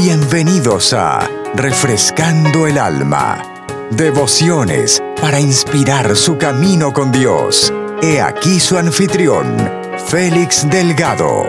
Bienvenidos a Refrescando el Alma. Devociones para inspirar su camino con Dios. He aquí su anfitrión, Félix Delgado.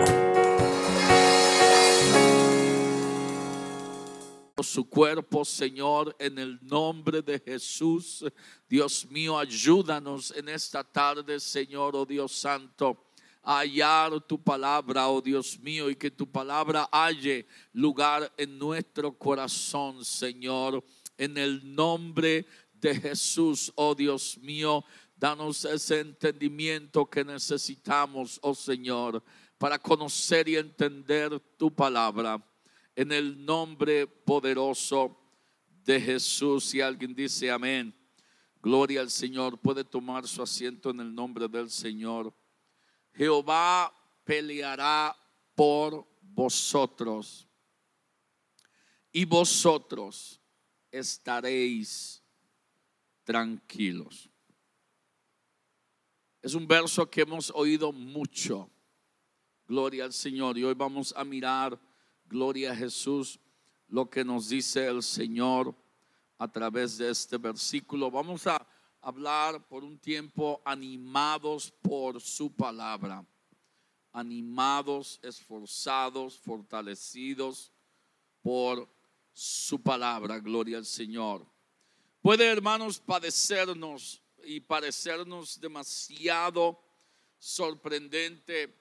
Su cuerpo, Señor, en el nombre de Jesús. Dios mío, ayúdanos en esta tarde, Señor, oh Dios Santo hallar tu palabra, oh Dios mío, y que tu palabra halle lugar en nuestro corazón, Señor. En el nombre de Jesús, oh Dios mío, danos ese entendimiento que necesitamos, oh Señor, para conocer y entender tu palabra. En el nombre poderoso de Jesús, si alguien dice amén. Gloria al Señor. Puede tomar su asiento en el nombre del Señor. Jehová peleará por vosotros y vosotros estaréis tranquilos. Es un verso que hemos oído mucho. Gloria al Señor. Y hoy vamos a mirar, gloria a Jesús, lo que nos dice el Señor a través de este versículo. Vamos a hablar por un tiempo animados por su palabra, animados, esforzados, fortalecidos por su palabra, gloria al Señor. Puede, hermanos, padecernos y parecernos demasiado sorprendente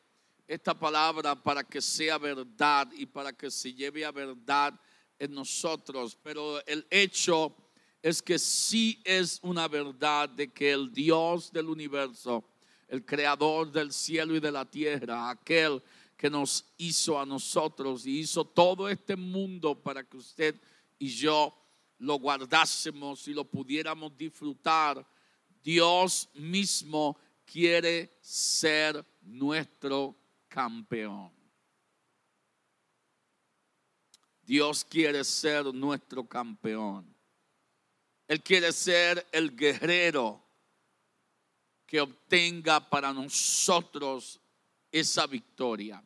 esta palabra para que sea verdad y para que se lleve a verdad en nosotros, pero el hecho es que sí es una verdad de que el Dios del universo, el creador del cielo y de la tierra, aquel que nos hizo a nosotros y hizo todo este mundo para que usted y yo lo guardásemos y lo pudiéramos disfrutar, Dios mismo quiere ser nuestro campeón. Dios quiere ser nuestro campeón. Él quiere ser el guerrero que obtenga para nosotros esa victoria.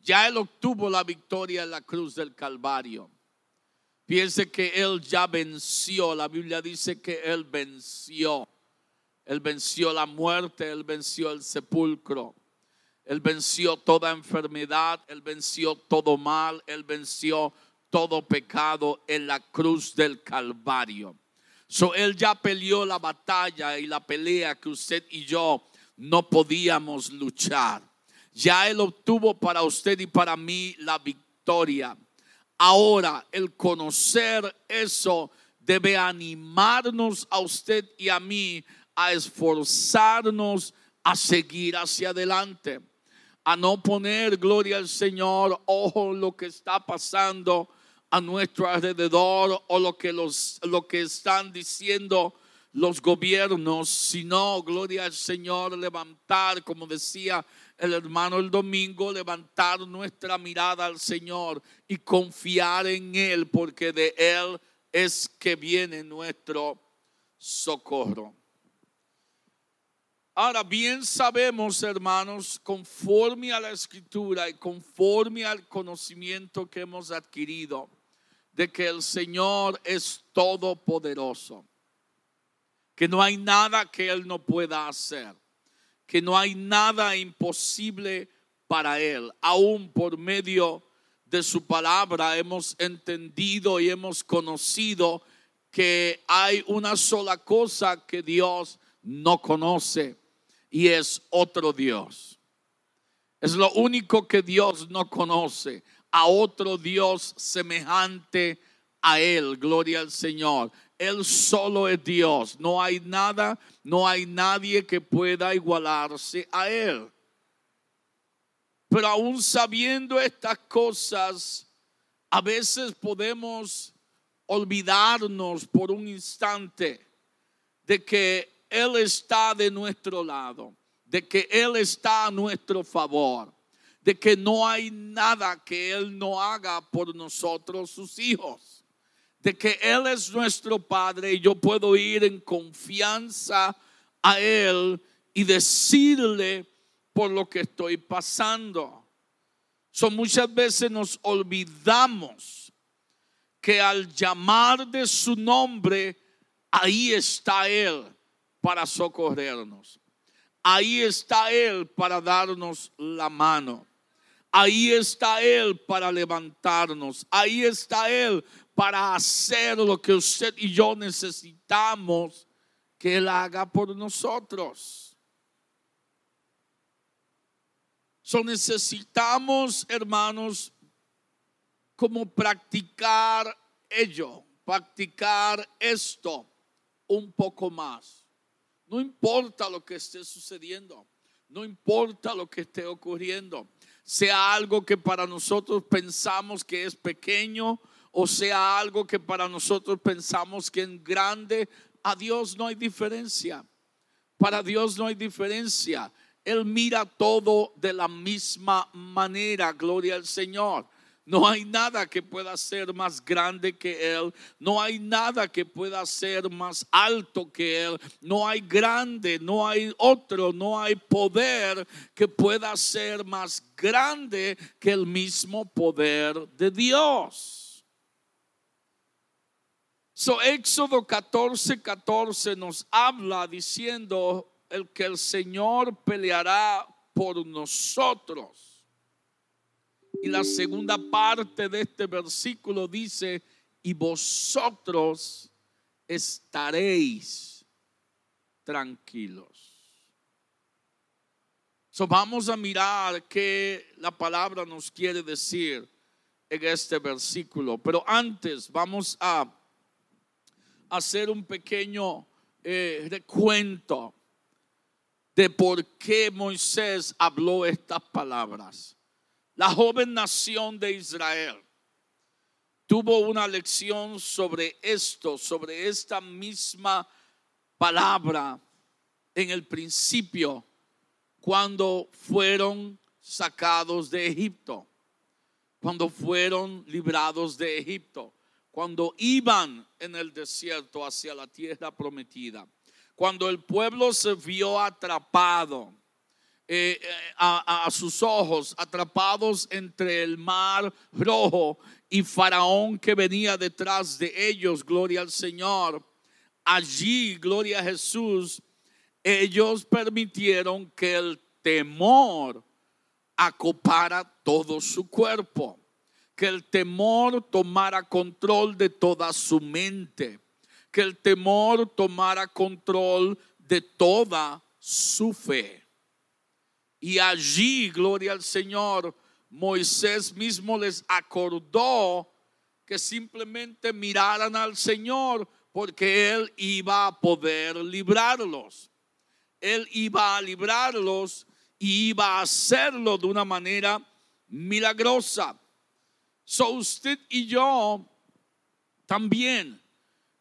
Ya Él obtuvo la victoria en la cruz del Calvario. Piense que Él ya venció. La Biblia dice que Él venció. Él venció la muerte, Él venció el sepulcro. Él venció toda enfermedad, Él venció todo mal, Él venció todo pecado en la cruz del Calvario. So, él ya peleó la batalla y la pelea que usted y yo no podíamos luchar. Ya Él obtuvo para usted y para mí la victoria. Ahora, el conocer eso debe animarnos a usted y a mí a esforzarnos a seguir hacia adelante, a no poner gloria al Señor, ojo lo que está pasando a nuestro alrededor o lo que, los, lo que están diciendo los gobiernos, sino, gloria al Señor, levantar, como decía el hermano el domingo, levantar nuestra mirada al Señor y confiar en Él, porque de Él es que viene nuestro socorro. Ahora bien sabemos, hermanos, conforme a la escritura y conforme al conocimiento que hemos adquirido, de que el Señor es todopoderoso, que no hay nada que Él no pueda hacer, que no hay nada imposible para Él, aún por medio de su palabra hemos entendido y hemos conocido que hay una sola cosa que Dios no conoce y es otro Dios. Es lo único que Dios no conoce a otro Dios semejante a Él. Gloria al Señor. Él solo es Dios. No hay nada, no hay nadie que pueda igualarse a Él. Pero aún sabiendo estas cosas, a veces podemos olvidarnos por un instante de que Él está de nuestro lado, de que Él está a nuestro favor de que no hay nada que Él no haga por nosotros, sus hijos. De que Él es nuestro Padre y yo puedo ir en confianza a Él y decirle por lo que estoy pasando. So, muchas veces nos olvidamos que al llamar de su nombre, ahí está Él para socorrernos. Ahí está Él para darnos la mano. Ahí está Él para levantarnos. Ahí está Él para hacer lo que usted y yo necesitamos que Él haga por nosotros. So necesitamos, hermanos, como practicar ello, practicar esto un poco más. No importa lo que esté sucediendo, no importa lo que esté ocurriendo, sea algo que para nosotros pensamos que es pequeño o sea algo que para nosotros pensamos que es grande, a Dios no hay diferencia. Para Dios no hay diferencia. Él mira todo de la misma manera, gloria al Señor. No hay nada que pueda ser más grande que Él. No hay nada que pueda ser más alto que Él. No hay grande, no hay otro, no hay poder que pueda ser más grande que el mismo poder de Dios. So, Éxodo 14, 14 nos habla diciendo el que el Señor peleará por nosotros. Y la segunda parte de este versículo dice, y vosotros estaréis tranquilos. So vamos a mirar qué la palabra nos quiere decir en este versículo. Pero antes vamos a hacer un pequeño eh, recuento de por qué Moisés habló estas palabras. La joven nación de Israel tuvo una lección sobre esto, sobre esta misma palabra en el principio, cuando fueron sacados de Egipto, cuando fueron librados de Egipto, cuando iban en el desierto hacia la tierra prometida cuando el pueblo se vio atrapado eh, eh, a, sus ojos, atrapados entre el mar rojo y Faraón que venía detrás de ellos, gloria al Señor. Allí, gloria a Jesús, ellos permitieron que el temor acopara todo su cuerpo, que el temor tomara control de toda su mente que el temor tomara control de toda su fe. Y allí, gloria al Señor, Moisés mismo les acordó que simplemente miraran al Señor porque Él iba a poder librarlos. Él iba a librarlos y iba a hacerlo de una manera milagrosa. So usted y yo también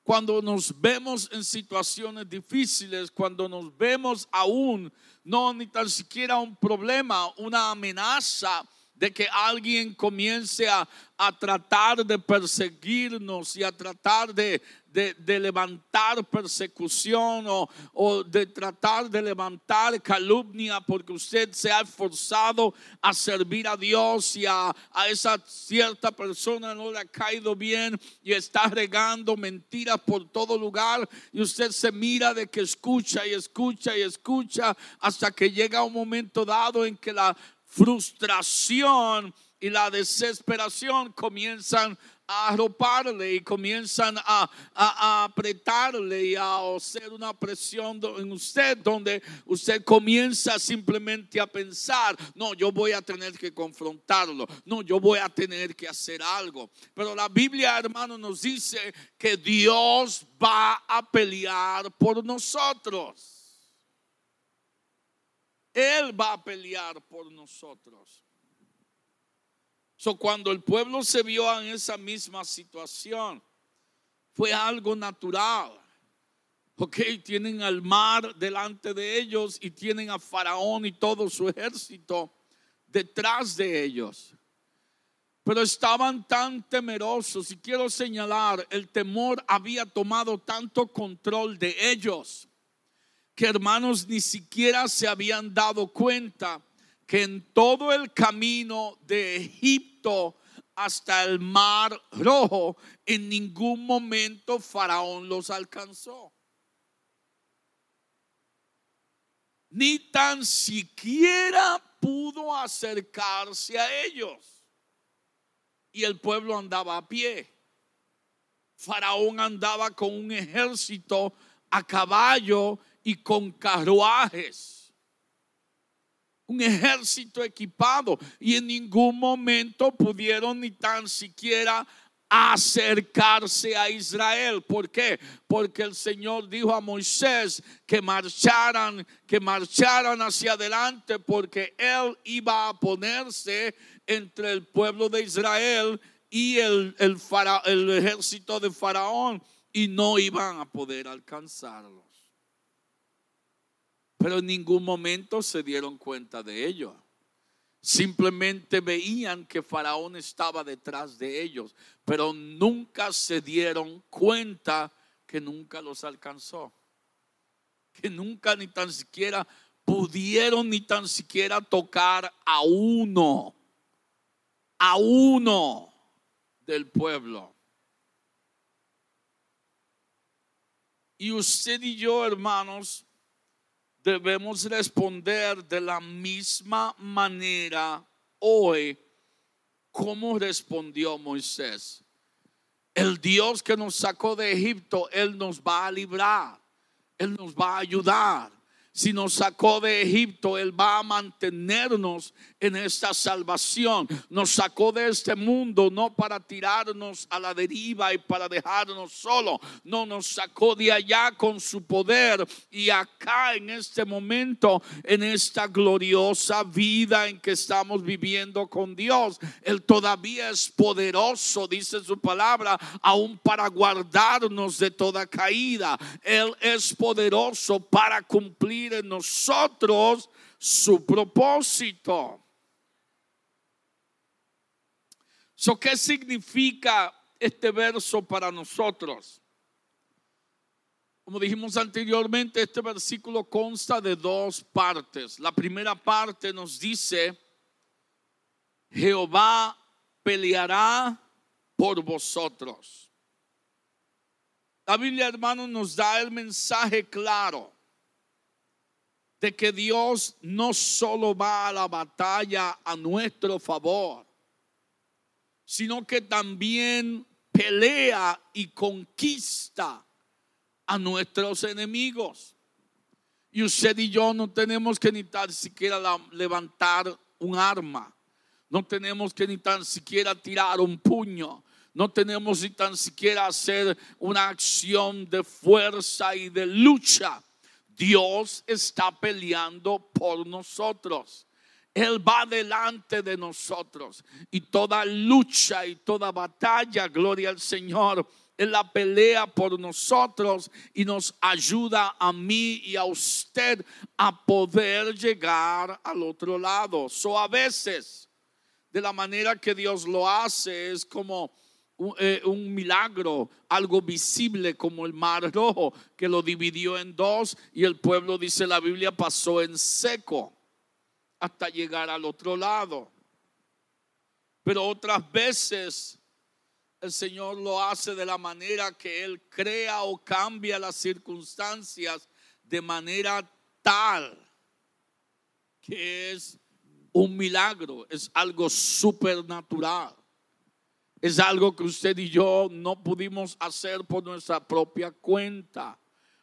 cuando nos vemos en situaciones difíciles, cuando nos vemos aún, no ni tan siquiera un problema, una amenaza de que alguien comience a, a tratar de perseguirnos y a tratar de, de, levantar persecución o, o, de tratar de levantar calumnia porque usted se ha esforzado a servir a Dios y a, a esa cierta persona no le ha caído bien y está regando mentiras por todo lugar y usted se mira de que escucha y escucha y escucha hasta que llega un momento dado en que la frustración y la desesperación comienzan a arroparle y comienzan a, a, apretarle y a hacer una presión en usted donde usted comienza simplemente a pensar, no, yo voy a tener que confrontarlo, no, yo voy a tener que hacer algo. Pero la Biblia, hermano, nos dice que Dios va a pelear por nosotros. Él va a pelear por nosotros. So, cuando el pueblo se vio en esa misma situación, fue algo natural. Ok, tienen al mar delante de ellos y tienen a Faraón y todo su ejército detrás de ellos. Pero estaban tan temerosos y quiero señalar, el temor había tomado tanto control de ellos que hermanos ni siquiera se habían dado cuenta que en todo el camino de Egipto hasta el mar rojo, en ningún momento Faraón los alcanzó. Ni tan siquiera pudo acercarse a ellos. Y el pueblo andaba a pie. Faraón andaba con un ejército a caballo y con carruajes un ejército equipado y en ningún momento pudieron ni tan siquiera acercarse a Israel. ¿Por qué? Porque el Señor dijo a Moisés que marcharan, que marcharan hacia adelante porque él iba a ponerse entre el pueblo de Israel y el, el, ejército de Faraón y no iban a poder alcanzarlo pero en ningún momento se dieron cuenta de ello. Simplemente veían que Faraón estaba detrás de ellos, pero nunca se dieron cuenta que nunca los alcanzó. Que nunca ni tan siquiera pudieron ni tan siquiera tocar a uno, a uno del pueblo. Y usted y yo, hermanos, debemos responder de la misma manera hoy como respondió Moisés. El Dios que nos sacó de Egipto, Él nos va a librar, Él nos va a ayudar si nos sacó de Egipto, Él va a mantenernos en esta salvación. Nos sacó de este mundo no para tirarnos a la deriva y para dejarnos solo. No, nos sacó de allá con su poder y acá en este momento, en esta gloriosa vida en que estamos viviendo con Dios. Él todavía es poderoso, dice su palabra, aún para guardarnos de toda caída. Él es poderoso para cumplir en nosotros su propósito. ¿Qué significa este verso para nosotros? Como dijimos anteriormente, este versículo consta de dos partes. La primera parte nos dice, Jehová peleará por vosotros. La Biblia, hermano, nos da el mensaje claro de que Dios no solo va a la batalla a nuestro favor, sino que también pelea y conquista a nuestros enemigos. Y usted y yo no tenemos que ni tan siquiera levantar un arma, no tenemos que ni tan siquiera tirar un puño, no tenemos ni tan siquiera hacer una acción de fuerza y de lucha Dios está peleando por nosotros. Él va delante de nosotros. Y toda lucha y toda batalla, gloria al Señor, Él la pelea por nosotros y nos ayuda a mí y a usted a poder llegar al otro lado. So a veces, de la manera que Dios lo hace, es como eh, un, milagro, algo visible como el mar rojo que lo dividió en dos y el pueblo, dice la Biblia, pasó en seco hasta llegar al otro lado. Pero otras veces el Señor lo hace de la manera que Él crea o cambia las circunstancias de manera tal que es un milagro, es algo supernatural. Es algo que usted y yo no pudimos hacer por nuestra propia cuenta,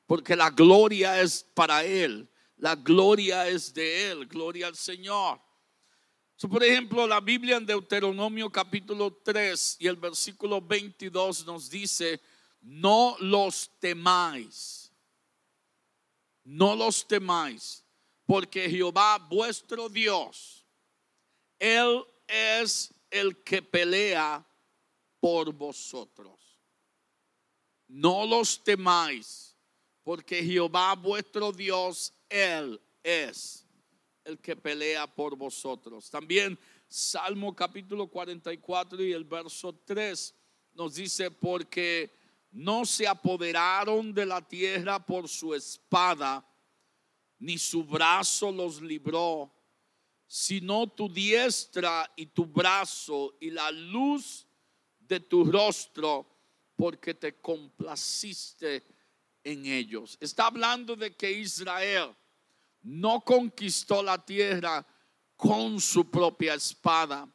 porque la gloria es para Él, la gloria es de Él, gloria al Señor. por ejemplo, la Biblia en Deuteronomio capítulo 3 y el versículo 22 nos dice, no los temáis, no los temáis, porque Jehová vuestro Dios, Él es el que pelea por vosotros. No los temáis, porque Jehová vuestro Dios, Él es el que pelea por vosotros. También Salmo capítulo 44 y el verso 3 nos dice, porque no se apoderaron de la tierra por su espada, ni su brazo los libró, sino tu diestra y tu brazo y la luz de tu rostro, porque te complaciste en ellos. Está hablando de que Israel no conquistó la tierra con su propia espada,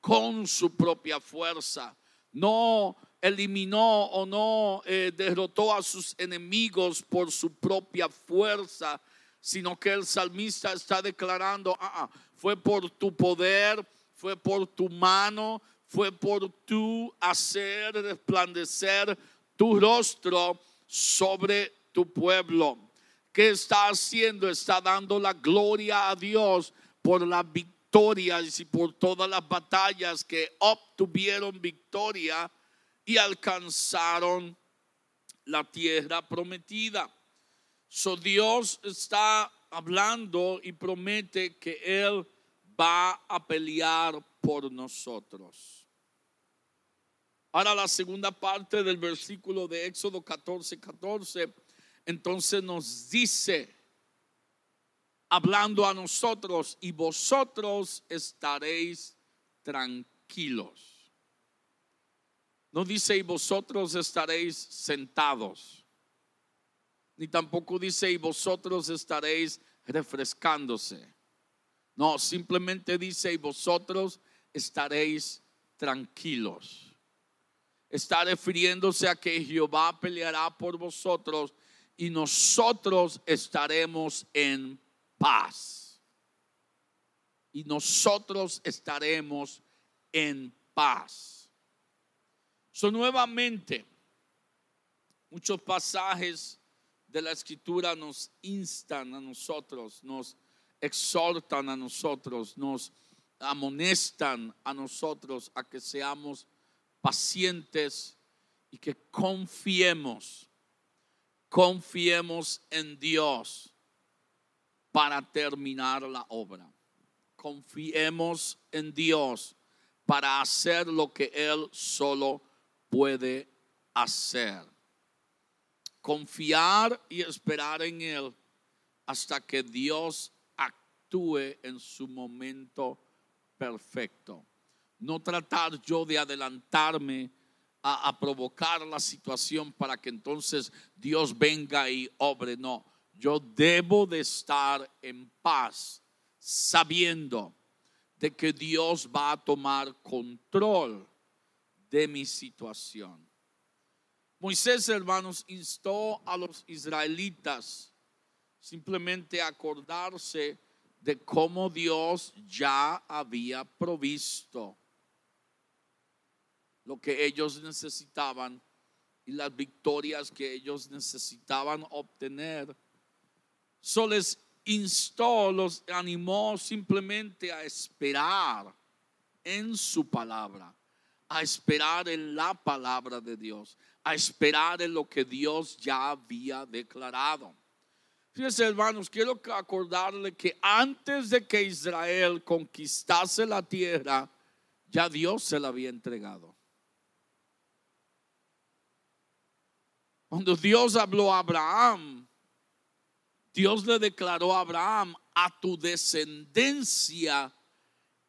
con su propia fuerza. No eliminó o no eh, derrotó a sus enemigos por su propia fuerza, sino que el salmista está declarando, ah, ah, fue por tu poder, fue por tu mano, fue por tu hacer resplandecer tu rostro sobre tu pueblo. ¿Qué está haciendo? Está dando la gloria a Dios por las victorias y por todas las batallas que obtuvieron victoria y alcanzaron la tierra prometida. So Dios está hablando y promete que Él va a pelear por nosotros. Ahora la segunda parte del versículo de Éxodo 14, 14, entonces nos dice, hablando a nosotros, y vosotros estaréis tranquilos. No dice, y vosotros estaréis sentados. Ni tampoco dice, y vosotros estaréis refrescándose. No, simplemente dice, y vosotros estaréis tranquilos. Está refiriéndose a que Jehová peleará por vosotros y nosotros estaremos en paz. Y nosotros estaremos en paz. So, nuevamente, muchos pasajes de la escritura nos instan a nosotros, nos exhortan a nosotros, nos amonestan a nosotros a que seamos pacientes y que confiemos, confiemos en Dios para terminar la obra. Confiemos en Dios para hacer lo que Él solo puede hacer. Confiar y esperar en Él hasta que Dios actúe en su momento perfecto. No tratar yo de adelantarme a, provocar la situación para que entonces Dios venga y obre. No, yo debo de estar en paz sabiendo de que Dios va a tomar control de mi situación. Moisés, hermanos, instó a los israelitas simplemente a acordarse de cómo Dios ya había provisto lo que ellos necesitaban y las victorias que ellos necesitaban obtener. So les instó, los animó simplemente a esperar en su palabra, a esperar en la palabra de Dios, a esperar en lo que Dios ya había declarado. Hermanos, quiero acordarle que antes de que Israel conquistase la tierra, ya Dios se la había entregado. Cuando Dios habló a Abraham, Dios le declaró a Abraham, a tu descendencia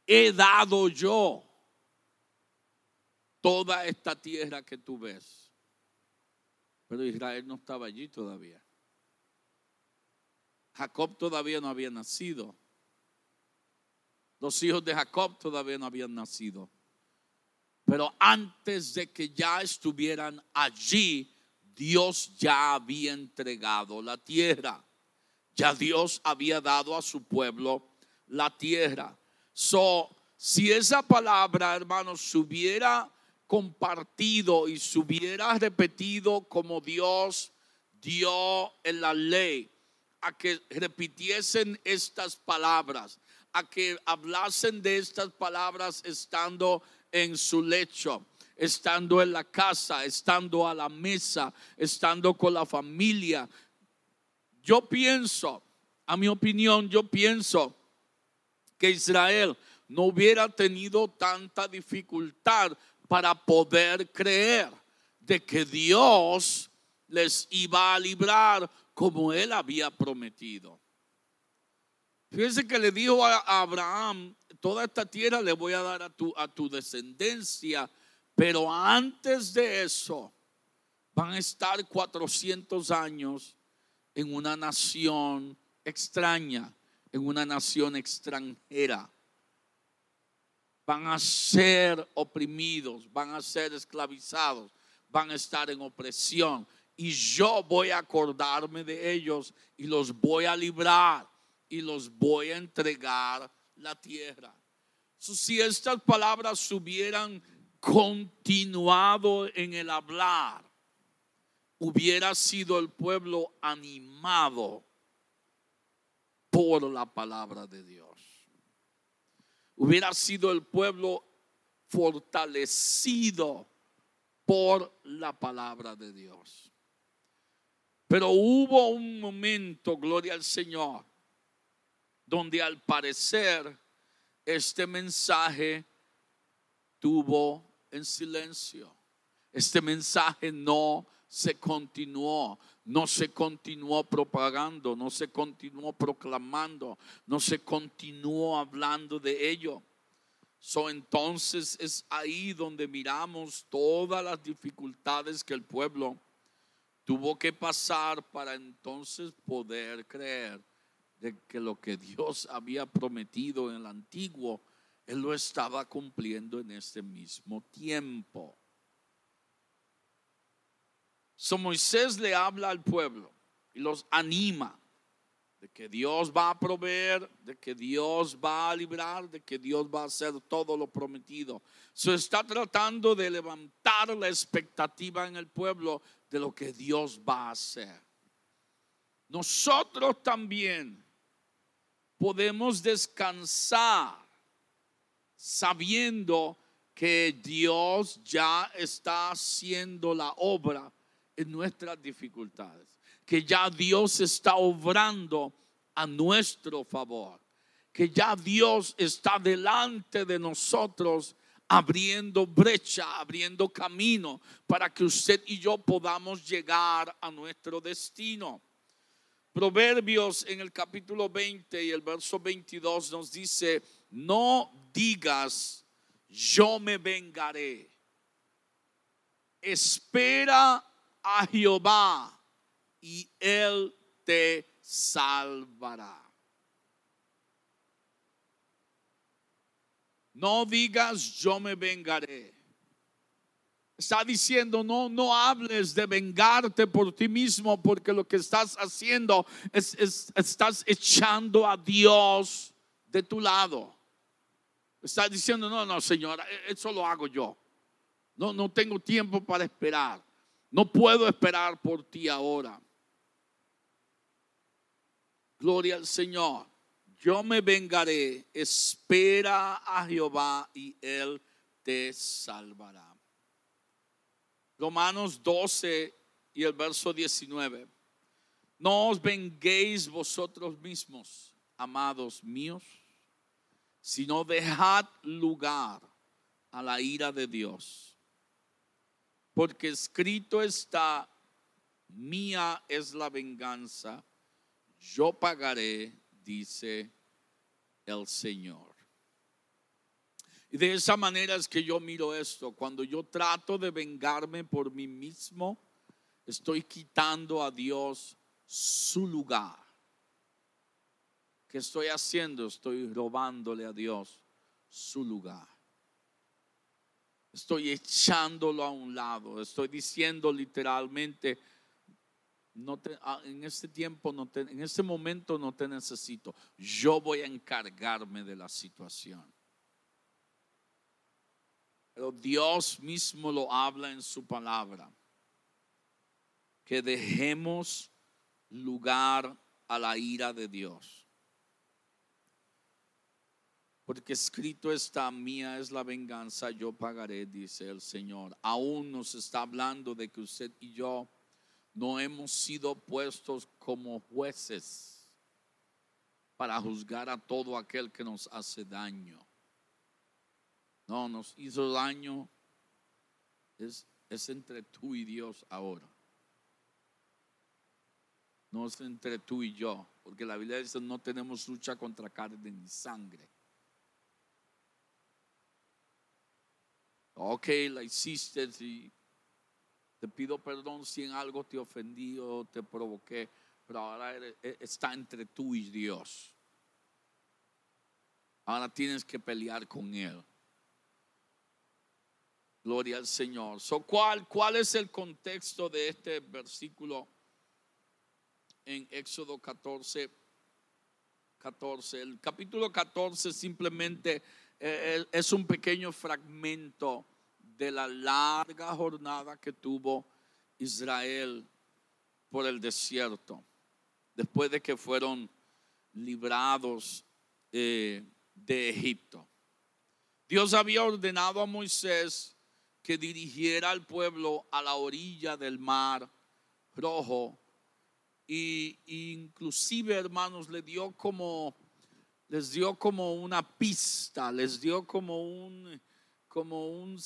he dado yo toda esta tierra que tú ves. Pero Israel no estaba allí todavía. Jacob todavía no había nacido. Los hijos de Jacob todavía no habían nacido. Pero antes de que ya estuvieran allí, Dios ya había entregado la tierra. Ya Dios había dado a su pueblo la tierra. So, si esa palabra, hermanos, se hubiera compartido y se hubiera repetido como Dios dio en la ley, a que repitiesen estas palabras, a que hablasen de estas palabras estando en su lecho, estando en la casa, estando a la mesa, estando con la familia. Yo pienso, a mi opinión, yo pienso que Israel no hubiera tenido tanta dificultad para poder creer de que Dios les iba a librar como él había prometido. Fíjense que le dijo a Abraham, toda esta tierra le voy a dar a tu, a tu descendencia, pero antes de eso van a estar 400 años en una nación extraña, en una nación extranjera. Van a ser oprimidos, van a ser esclavizados, van a estar en opresión. Y yo voy a acordarme de ellos y los voy a librar y los voy a entregar la tierra. si estas palabras hubieran continuado en el hablar, hubiera sido el pueblo animado por la palabra de Dios. Hubiera sido el pueblo fortalecido por la palabra de Dios. Pero hubo un momento, gloria al Señor, donde al parecer este mensaje tuvo en silencio. Este mensaje no se continuó, no se continuó propagando, no se continuó proclamando, no se continuó hablando de ello. So, entonces es ahí donde miramos todas las dificultades que el pueblo tuvo que pasar para entonces poder creer de que lo que Dios había prometido en el antiguo, Él lo estaba cumpliendo en este mismo tiempo. So Moisés le habla al pueblo y los anima de que Dios va a proveer, de que Dios va a librar, de que Dios va a hacer todo lo prometido. Se está tratando de levantar la expectativa en el pueblo de lo que Dios va a hacer. Nosotros también podemos descansar sabiendo que Dios ya está haciendo la obra en nuestras dificultades, que ya Dios está obrando a nuestro favor, que ya Dios está delante de nosotros abriendo brecha, abriendo camino para que usted y yo podamos llegar a nuestro destino. Proverbios en el capítulo 20 y el verso 22 nos dice, no digas, yo me vengaré. Espera a Jehová y él te salvará. No digas, yo me vengaré. Está diciendo, no, no hables de vengarte por ti mismo, porque lo que estás haciendo es, estás echando a Dios de tu lado. Está diciendo, no, no, señora, e, eso lo hago yo. No, no tengo tiempo para esperar. No puedo esperar por ti ahora. Gloria al Señor. Yo me vengaré. Espera a Jehová y Él te salvará. Romanos 12 y el verso 19. No os venguéis vosotros mismos, amados míos, sino dejad lugar a la ira de Dios. Porque escrito está, mía es la venganza, yo pagaré, dice el Señor. Y de esa manera es que yo miro esto. Cuando yo trato de vengarme por mí mismo, estoy quitando a Dios su lugar. ¿Qué estoy haciendo? Estoy robándole a Dios su lugar. Estoy echándolo a un lado. Estoy diciendo literalmente, no ah, en este tiempo, no en este momento no te necesito. Yo voy a encargarme de la situación. Pero Dios mismo lo habla en su palabra. Que dejemos lugar a la ira de Dios. Porque escrito está, mía es la venganza, yo pagaré, dice el Señor. Aún nos está hablando de que usted y yo no hemos sido puestos como jueces para juzgar a todo aquel que nos hace daño. No, nos hizo daño. Es, es entre tú y Dios ahora. No es entre tú y yo. porque la Biblia dice no tenemos lucha contra carne ni sangre. Ok, la hiciste y te pido perdón si en algo te ofendí o te provoqué, pero ahora e, está entre tú y Dios. Ahora tienes que pelear con Él. Gloria al Señor. ¿cuál, ¿Cuál es el contexto de este versículo en Éxodo 14? 14. El capítulo 14 simplemente eh, es un pequeño fragmento de la larga jornada que tuvo Israel por el desierto, después de que fueron librados eh, de Egipto. Dios había ordenado a Moisés que dirigiera al pueblo a la orilla del mar rojo y, inclusive hermanos le dio como les dio como una pista, les dio como un como, un,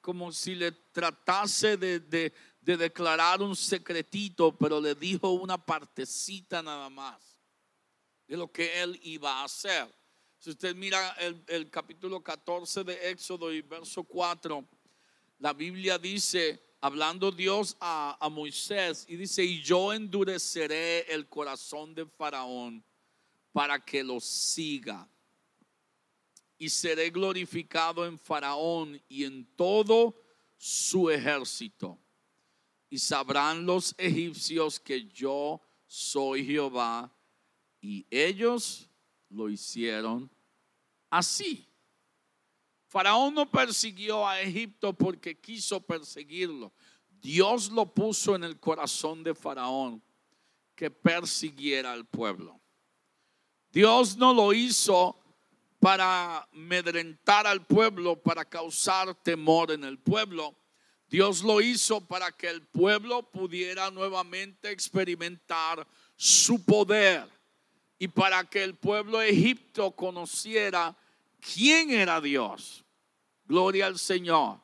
como si le tratase de, de, declarar un secretito, pero le dijo una partecita nada más de lo que él iba a hacer. Si usted mira el, el capítulo 14 de Éxodo y verso 4, la Biblia dice, hablando Dios a, a Moisés, y dice, y yo endureceré el corazón de Faraón para que lo siga y seré glorificado en Faraón y en todo su ejército. Y sabrán los egipcios que yo soy Jehová. Y ellos lo hicieron así. Faraón no persiguió a Egipto porque quiso perseguirlo. Dios lo puso en el corazón de Faraón que persiguiera al pueblo. Dios no lo hizo para medrentar al pueblo, para causar temor en el pueblo. Dios lo hizo para que el pueblo pudiera nuevamente experimentar su poder y para que el pueblo de Egipto conociera quién era Dios. Gloria al Señor.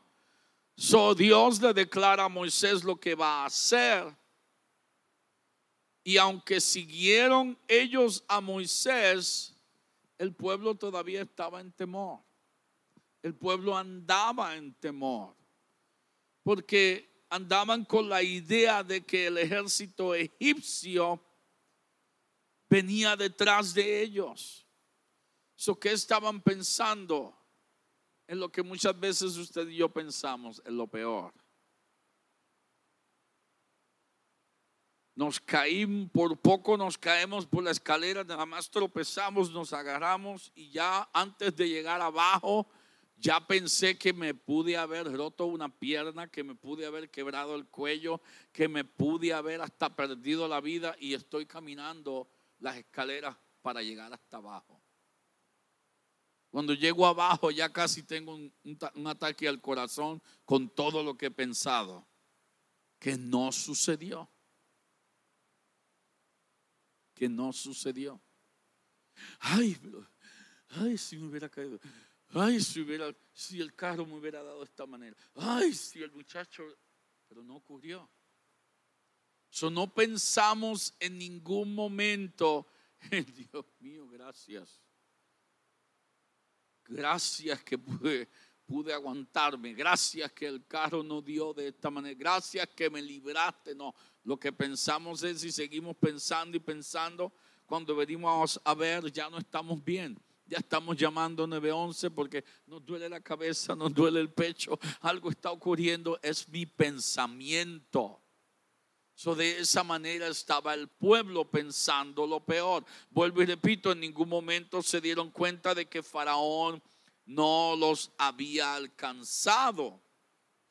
So Dios le declara a Moisés lo que va a hacer. Y aunque siguieron ellos a Moisés, el pueblo todavía estaba en temor. El pueblo andaba en temor. Porque andaban con la idea de que el ejército egipcio venía detrás de ellos. So, ¿Qué estaban pensando? En lo que muchas veces usted y yo pensamos, en lo peor. Nos caímos, por poco nos caemos por la escalera, nada más tropezamos, nos agarramos y ya antes de llegar abajo, ya pensé que me pude haber roto una pierna, que me pude haber quebrado el cuello, que me pude haber hasta perdido la vida y estoy caminando las escaleras para llegar hasta abajo. Cuando llego abajo ya casi tengo un, un ataque al corazón con todo lo que he pensado, que no sucedió que no sucedió. Ay, ay, si me hubiera caído. Ay, si, hubiera, si el carro me hubiera dado de esta manera. Ay, si el muchacho. Pero no ocurrió. So, no pensamos en ningún momento, Dios mío, gracias. Gracias que pude, pude aguantarme. Gracias que el carro no dio de esta manera. Gracias que me libraste. No, lo que pensamos es si seguimos pensando y pensando, cuando venimos a ver ya no estamos bien. Ya estamos llamando 911 porque nos duele la cabeza, nos duele el pecho, algo está ocurriendo, es mi pensamiento. So de esa manera estaba el pueblo pensando lo peor. Vuelvo y repito, en ningún momento se dieron cuenta de que Faraón no los había alcanzado.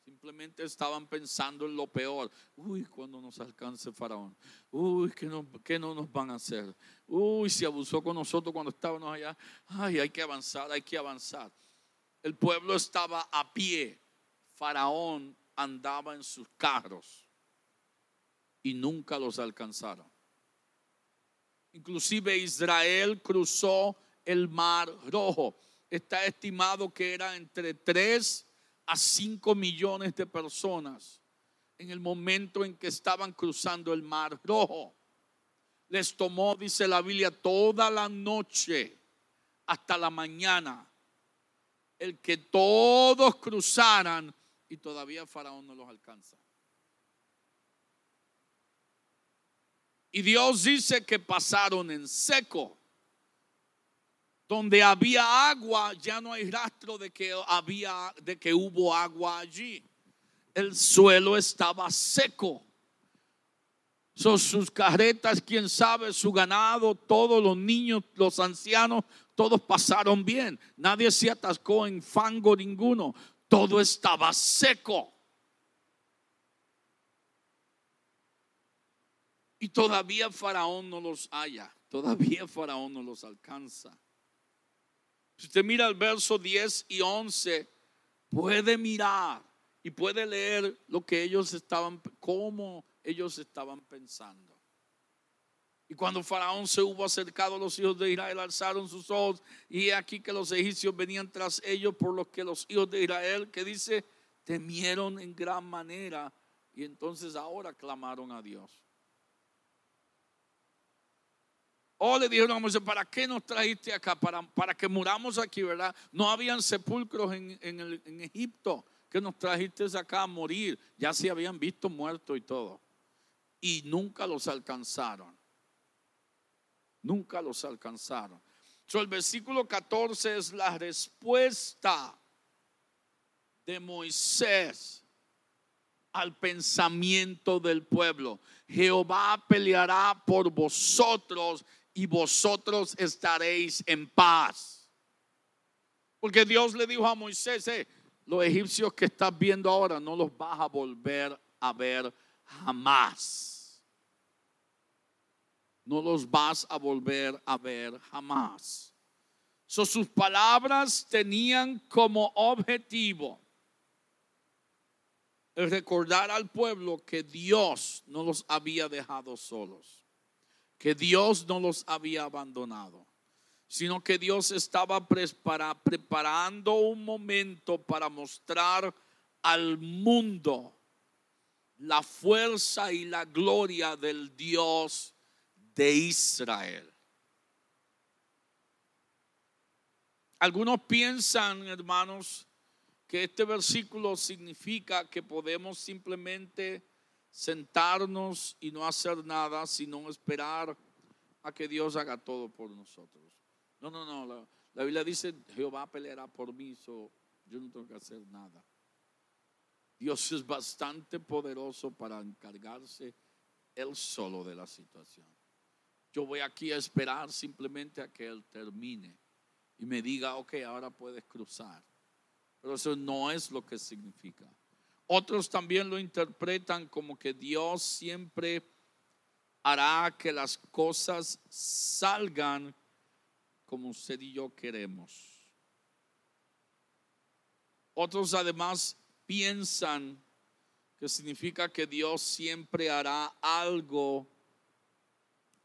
Simplemente estaban pensando en lo peor. Uy, cuando nos alcance Faraón. Uy, ¿qué no, ¿qué no nos van a hacer? Uy, si abusó con nosotros cuando estábamos allá. Ay, hay que avanzar, hay que avanzar. El pueblo estaba a pie. Faraón andaba en sus carros y nunca los alcanzaron. Inclusive Israel cruzó el mar rojo. Está estimado que era entre tres a 5 millones de personas en el momento en que estaban cruzando el mar rojo. les tomó, dice la Biblia, toda la noche hasta la mañana el que todos cruzaran y todavía Faraón no los alcanza. Y Dios dice que pasaron en seco. Donde había agua, ya no hay rastro de que había de que hubo agua allí. El suelo estaba seco. Son sus carretas, quién sabe, su ganado, todos los niños, los ancianos, todos pasaron bien. Nadie se atascó en fango ninguno. Todo estaba seco. Y todavía Faraón no los haya, todavía Faraón no los alcanza. Si usted mira el verso 10 y 11, puede mirar y puede leer lo que ellos estaban, cómo ellos estaban pensando. Y cuando Faraón se hubo acercado, los hijos de Israel alzaron sus ojos y aquí que los egipcios venían tras ellos, por lo que los hijos de Israel, que dice, temieron en gran manera y entonces ahora clamaron a Dios. O le dijeron a Moisés, ¿para qué nos trajiste acá? Para, para que muramos aquí, ¿verdad? No habían sepulcros en, en Egipto que nos trajiste acá a morir. Ya se habían visto muertos y todo. Y nunca los alcanzaron. Nunca los alcanzaron. So, el versículo 14 es la respuesta de Moisés al pensamiento del pueblo. Jehová peleará por vosotros y vosotros estaréis en paz. Porque Dios le dijo a Moisés, eh, los egipcios que estás viendo ahora no los vas a volver a ver jamás. No los vas a volver a ver jamás. sus palabras tenían como objetivo recordar al pueblo que Dios no los había dejado solos que Dios no los había abandonado, sino que Dios estaba preparando un momento para mostrar al mundo la fuerza y la gloria del Dios de Israel. Algunos piensan, hermanos, que este versículo significa que podemos simplemente sentarnos y no hacer nada, sino esperar a que Dios haga todo por nosotros. No, no, no. La, Biblia dice, Jehová peleará por mí, so yo no tengo que hacer nada. Dios es bastante poderoso para encargarse él solo de la situación. Yo voy aquí a esperar simplemente a que Él termine y me diga, ok, ahora puedes cruzar. Pero eso no es lo que significa. Otros también lo interpretan como que Dios siempre hará que las cosas salgan como usted y yo queremos. Otros además piensan que significa que Dios siempre hará algo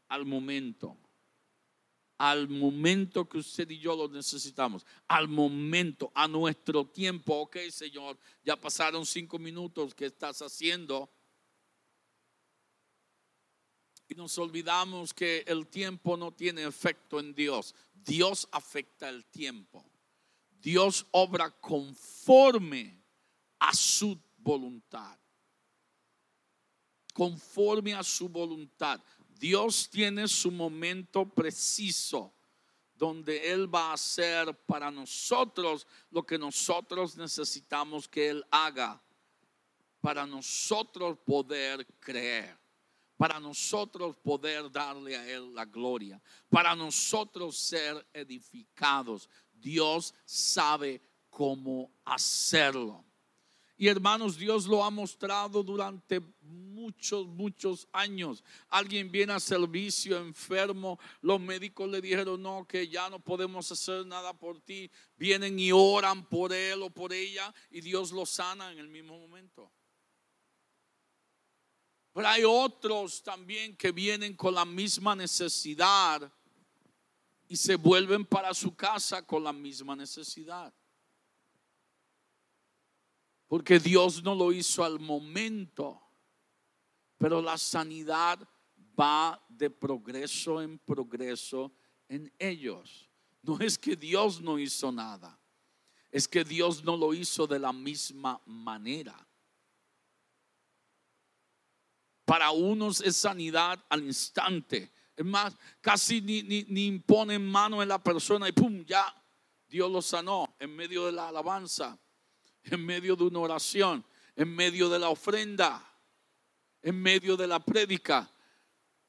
al momento al momento que usted y yo lo necesitamos, al momento, a nuestro tiempo. Ok, Señor, ya pasaron cinco minutos, ¿qué estás haciendo? Y nos olvidamos que el tiempo no tiene efecto en Dios. Dios afecta el tiempo. Dios obra conforme a su voluntad. Conforme a su voluntad. Dios tiene su momento preciso donde Él va a hacer para nosotros lo que nosotros necesitamos que Él haga para nosotros poder creer, para nosotros poder darle a Él la gloria, para nosotros ser edificados. Dios sabe cómo hacerlo. Y hermanos, Dios lo ha mostrado durante muchos, muchos años. Alguien viene a servicio enfermo, los médicos le dijeron, no, que ya no podemos hacer nada por ti. Vienen y oran por él o por ella y Dios lo sana en el mismo momento. Pero hay otros también que vienen con la misma necesidad y se vuelven para su casa con la misma necesidad. Porque Dios no lo hizo al momento, pero la sanidad va de progreso en progreso en ellos. No es que Dios no hizo nada, es que Dios no lo hizo de la misma manera. Para unos es sanidad al instante. Es más, casi ni, ni, ni imponen mano en la persona y pum, ya Dios lo sanó en medio de la alabanza, en medio de una oración, en medio de la ofrenda, en medio de la prédica.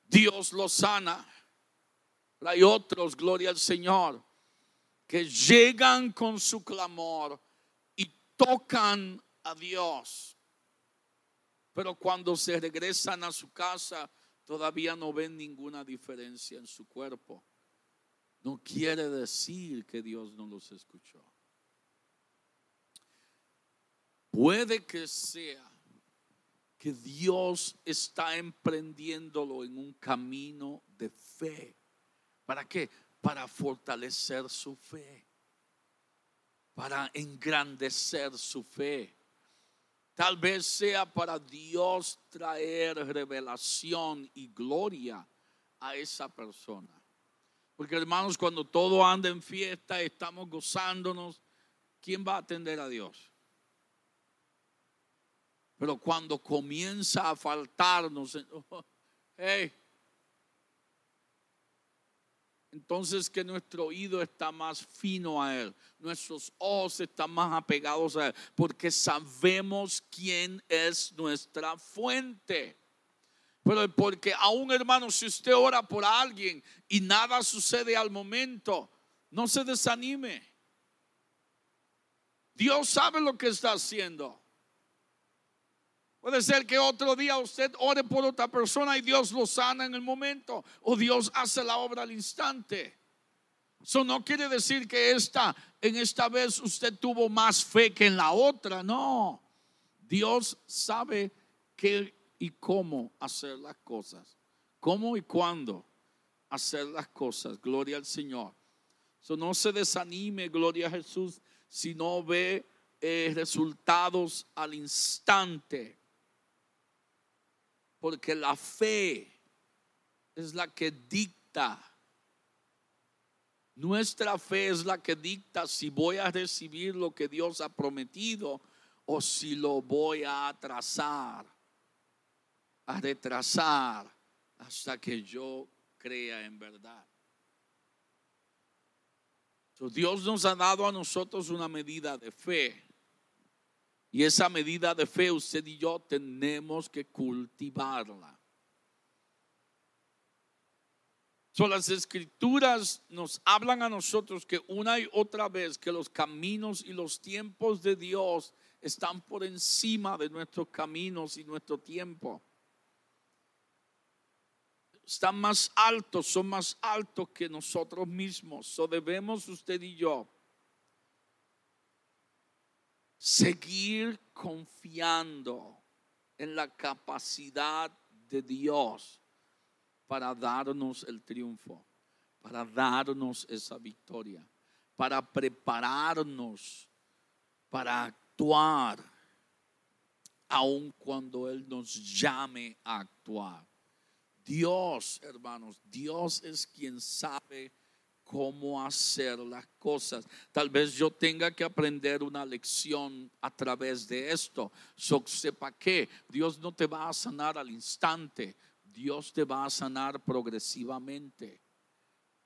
Dios lo sana. Hay otros, gloria al Señor, que llegan con su clamor y tocan a Dios. Pero cuando se regresan a su casa, todavía no ven ninguna diferencia en su cuerpo. No quiere decir que Dios no los escuchó. Puede que sea que Dios está emprendiéndolo en un camino de fe. ¿Para qué? Para fortalecer su fe, para engrandecer su fe. Tal vez sea para Dios traer revelación y gloria a esa persona. Porque hermanos, cuando todo anda en fiesta, estamos gozándonos, ¿quién va a atender a Dios? Pero cuando comienza a faltarnos, hey, entonces que nuestro oído está más fino a Él, nuestros ojos están más apegados a Él, porque sabemos quién es nuestra fuente. Pero porque aún hermano, si usted ora por alguien y nada sucede al momento, no se desanime. Dios sabe lo que está haciendo. Puede ser que otro día usted ore por otra persona y Dios lo sana en el momento o Dios hace la obra al instante. Eso no quiere decir que esta, en esta vez usted tuvo más fe que en la otra, no. Dios sabe qué y cómo hacer las cosas, cómo y cuándo hacer las cosas. Gloria al Señor. Eso no se desanime, gloria a Jesús, si no ve eh, resultados al instante porque la fe es la que dicta. Nuestra fe es la que dicta si voy a recibir lo que Dios ha prometido o si lo voy a atrasar, a retrasar hasta que yo crea en verdad. Dios nos ha dado a nosotros una medida de fe. Y esa medida de fe usted y yo tenemos que cultivarla. Son las escrituras nos hablan a nosotros que una y otra vez que los caminos y los tiempos de Dios están por encima de nuestros caminos y nuestro tiempo. Están más altos, son más altos que nosotros mismos. So debemos usted y yo seguir confiando en la capacidad de Dios para darnos el triunfo, para darnos esa victoria, para prepararnos para actuar, aun cuando Él nos llame a actuar. Dios, hermanos, Dios es quien sabe cómo hacer las cosas. Tal vez yo tenga que aprender una lección a través de esto. So, sepa que Dios no te va a sanar al instante, Dios te va a sanar progresivamente,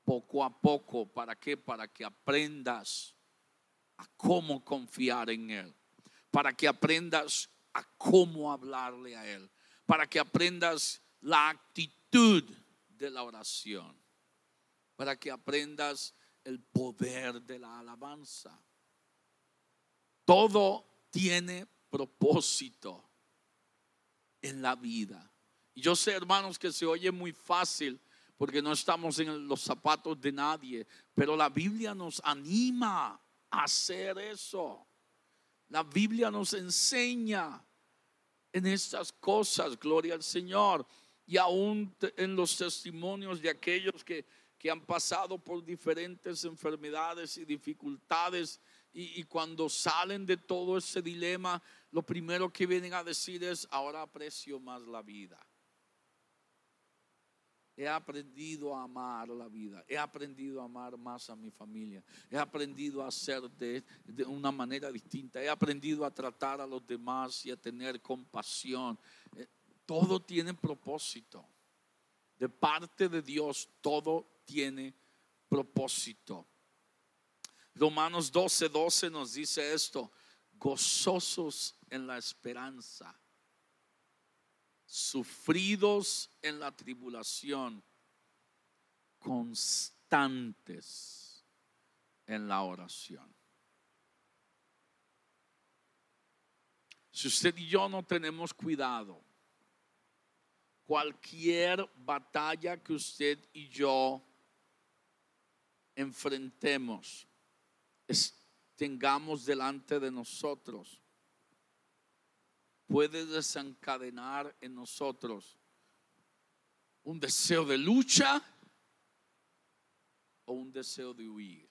poco a poco. ¿Para qué? Para que aprendas a cómo confiar en Él, para que aprendas a cómo hablarle a Él, para que aprendas la actitud de la oración para que aprendas el poder de la alabanza. Todo tiene propósito en la vida. Yo sé, hermanos, que se oye muy fácil porque no estamos en los zapatos de nadie, pero la Biblia nos anima a hacer eso. La Biblia nos enseña en estas cosas, gloria al Señor. Y aún en los testimonios de aquellos que que han pasado por diferentes enfermedades y dificultades y, cuando salen de todo ese dilema, lo primero que vienen a decir es, ahora aprecio más la vida. he aprendido a amar la vida, he aprendido a amar más a mi familia, he aprendido a hacer de, de, una manera distinta, he aprendido a tratar a los demás y a tener compasión. Eh, todo tiene propósito. De parte de Dios, todo tiene propósito. Romanos 12, 12 nos dice esto, gozosos en la esperanza sufridos en la tribulación, constantes en la oración. Si usted y yo no tenemos cuidado, cualquier batalla que usted y yo enfrentemos, tengamos delante de nosotros, puede desencadenar en nosotros un deseo de lucha o un deseo de huir.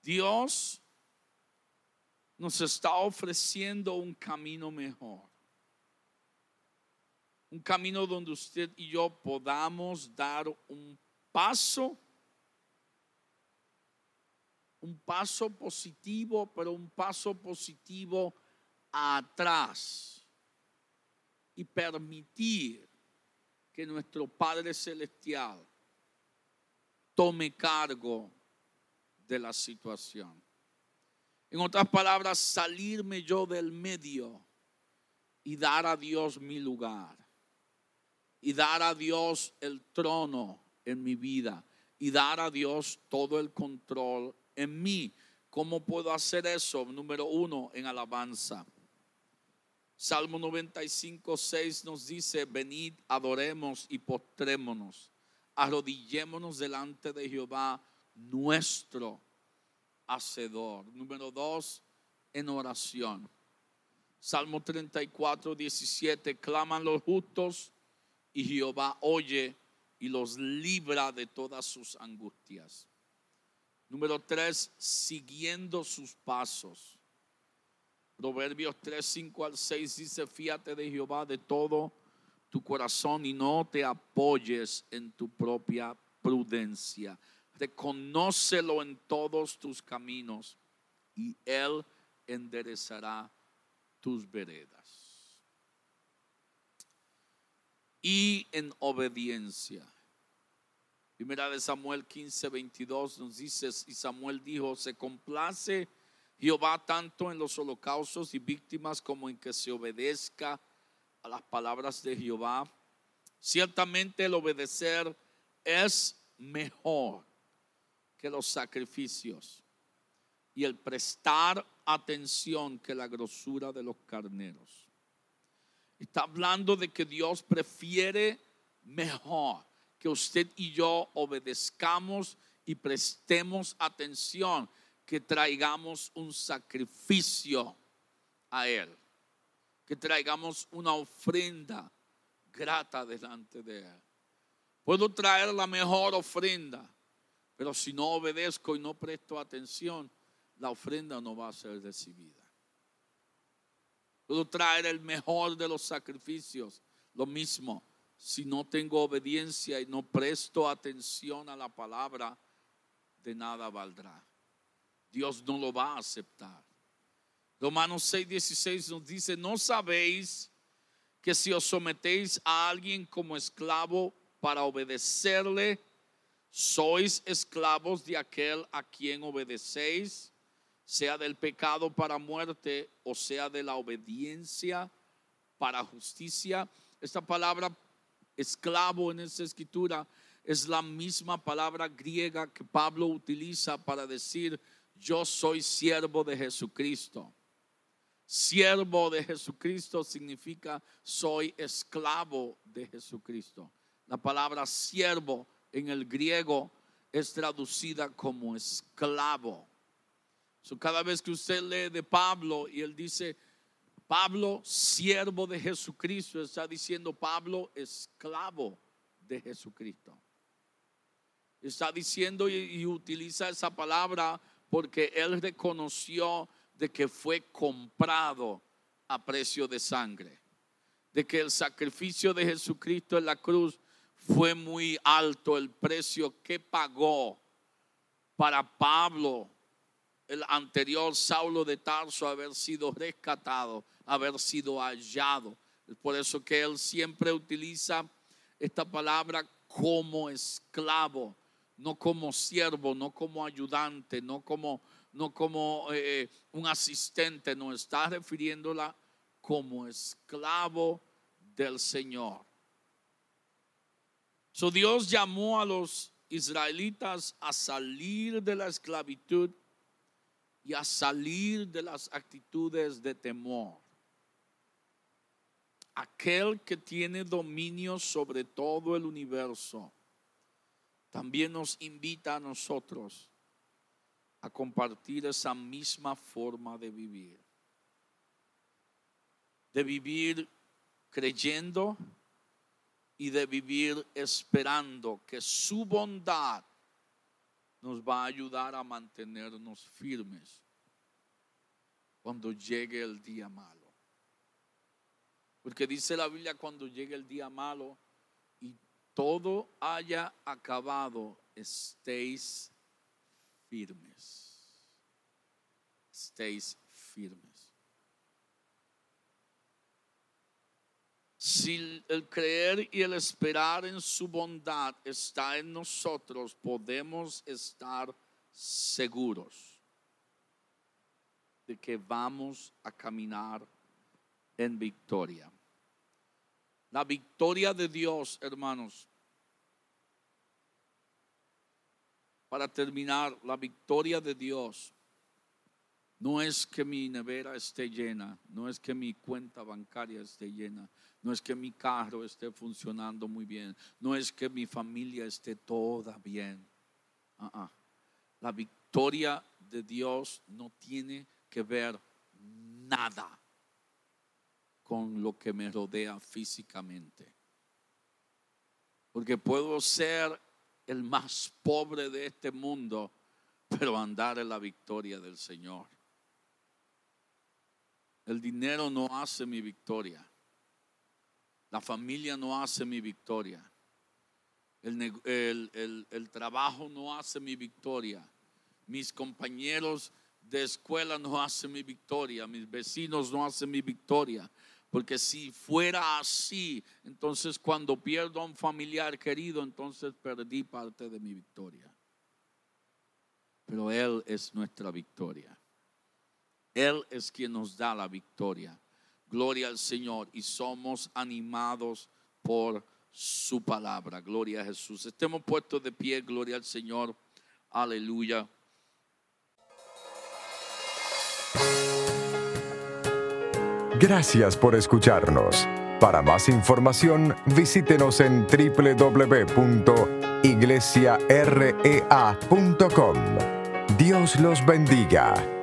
Dios nos está ofreciendo un camino mejor. Un camino donde usted y yo podamos dar un paso un paso positivo, pero un paso positivo atrás y permitir que nuestro Padre Celestial tome cargo de la situación. En otras palabras, salirme yo del medio y dar a Dios mi lugar. Y dar a Dios el trono en mi vida. Y dar a Dios todo el control en mí. ¿Cómo puedo hacer eso? Número uno, en alabanza. Salmo 95, 6 nos dice, venid, adoremos y postrémonos, arrodillémonos delante de Jehová, nuestro Hacedor. Número dos, en oración. Salmo 34, 17, claman los justos y Jehová oye y los libra de todas sus angustias. Número tres, siguiendo sus pasos. Proverbios 3, 5 al 6 dice, fíate de Jehová de todo tu corazón y no te apoyes en tu propia prudencia. Reconócelo en todos tus caminos y Él enderezará tus veredas. Y en obediencia. Primera de Samuel 15, 22 nos dice, y Samuel dijo, se complace Jehová tanto en los holocaustos y víctimas como en que se obedezca a las palabras de Jehová. Ciertamente el obedecer es mejor que los sacrificios y el prestar atención que la grosura de los carneros. Está hablando de que Dios prefiere mejor que usted y yo obedezcamos y prestemos atención, que traigamos un sacrificio a Él, que traigamos una ofrenda grata delante de Él. Puedo traer la mejor ofrenda, pero si no obedezco y no presto atención, la ofrenda no va a ser recibida. Puedo traer el mejor de los sacrificios, lo mismo, si no tengo obediencia y no presto atención a la palabra, de nada valdrá. Dios no lo va a aceptar. Romanos 6, 16 nos dice, no sabéis que si os sometéis a alguien como esclavo para obedecerle, sois esclavos de aquel a quien obedecéis, sea del pecado para muerte o sea de la obediencia para justicia. Esta palabra esclavo en esa escritura es la misma palabra griega que Pablo utiliza para decir yo soy siervo de Jesucristo. Siervo de Jesucristo significa soy esclavo de Jesucristo. La palabra siervo en el griego es traducida como esclavo. Cada vez que usted lee de Pablo y él dice, Pablo, siervo de Jesucristo, está diciendo Pablo, esclavo de Jesucristo. Está diciendo y, utiliza esa palabra porque él reconoció de que fue comprado a precio de sangre, de que el sacrificio de Jesucristo en la cruz fue muy alto, el precio que pagó para Pablo, el anterior Saulo de Tarso, haber sido rescatado, haber sido hallado. Por eso que él siempre utiliza esta palabra como esclavo, no como siervo, no como ayudante, no como, no como eh, un asistente, no está refiriéndola como esclavo del Señor. So Dios llamó a los israelitas a salir de la esclavitud y a salir de las actitudes de temor. Aquel que tiene dominio sobre todo el universo también nos invita a nosotros a compartir esa misma forma de vivir. De vivir creyendo y de vivir esperando que su bondad nos va a ayudar a mantenernos firmes cuando llegue el día malo. Porque dice la Biblia cuando llegue el día malo y todo haya acabado, estéis firmes. Estéis firmes. Si el creer y el esperar en su bondad está en nosotros, podemos estar seguros de que vamos a caminar en victoria. La victoria de Dios, hermanos. Para terminar, la victoria de Dios no es que mi nevera esté llena, no es que mi cuenta bancaria esté llena, no es que mi carro esté funcionando muy bien, no es que mi familia esté toda bien. Ah, ah. La victoria de Dios no tiene que ver nada con lo que me rodea físicamente. Porque puedo ser el más pobre de este mundo, pero andar en la victoria del Señor. El dinero no hace mi victoria. La familia no hace mi victoria. El, trabajo no hace mi victoria. Mis compañeros de escuela no hacen mi victoria. Mis vecinos no hacen mi victoria. Porque si fuera así, entonces cuando pierdo a un familiar querido, entonces perdí parte de mi victoria. Pero Él es nuestra victoria. Él es quien nos da la victoria. Gloria al Señor y somos animados por su palabra. Gloria a Jesús. Estemos puestos de pie. Gloria al Señor. Aleluya. Gracias por escucharnos. Para más información, visítenos en www.iglesiarea.com. Dios los bendiga.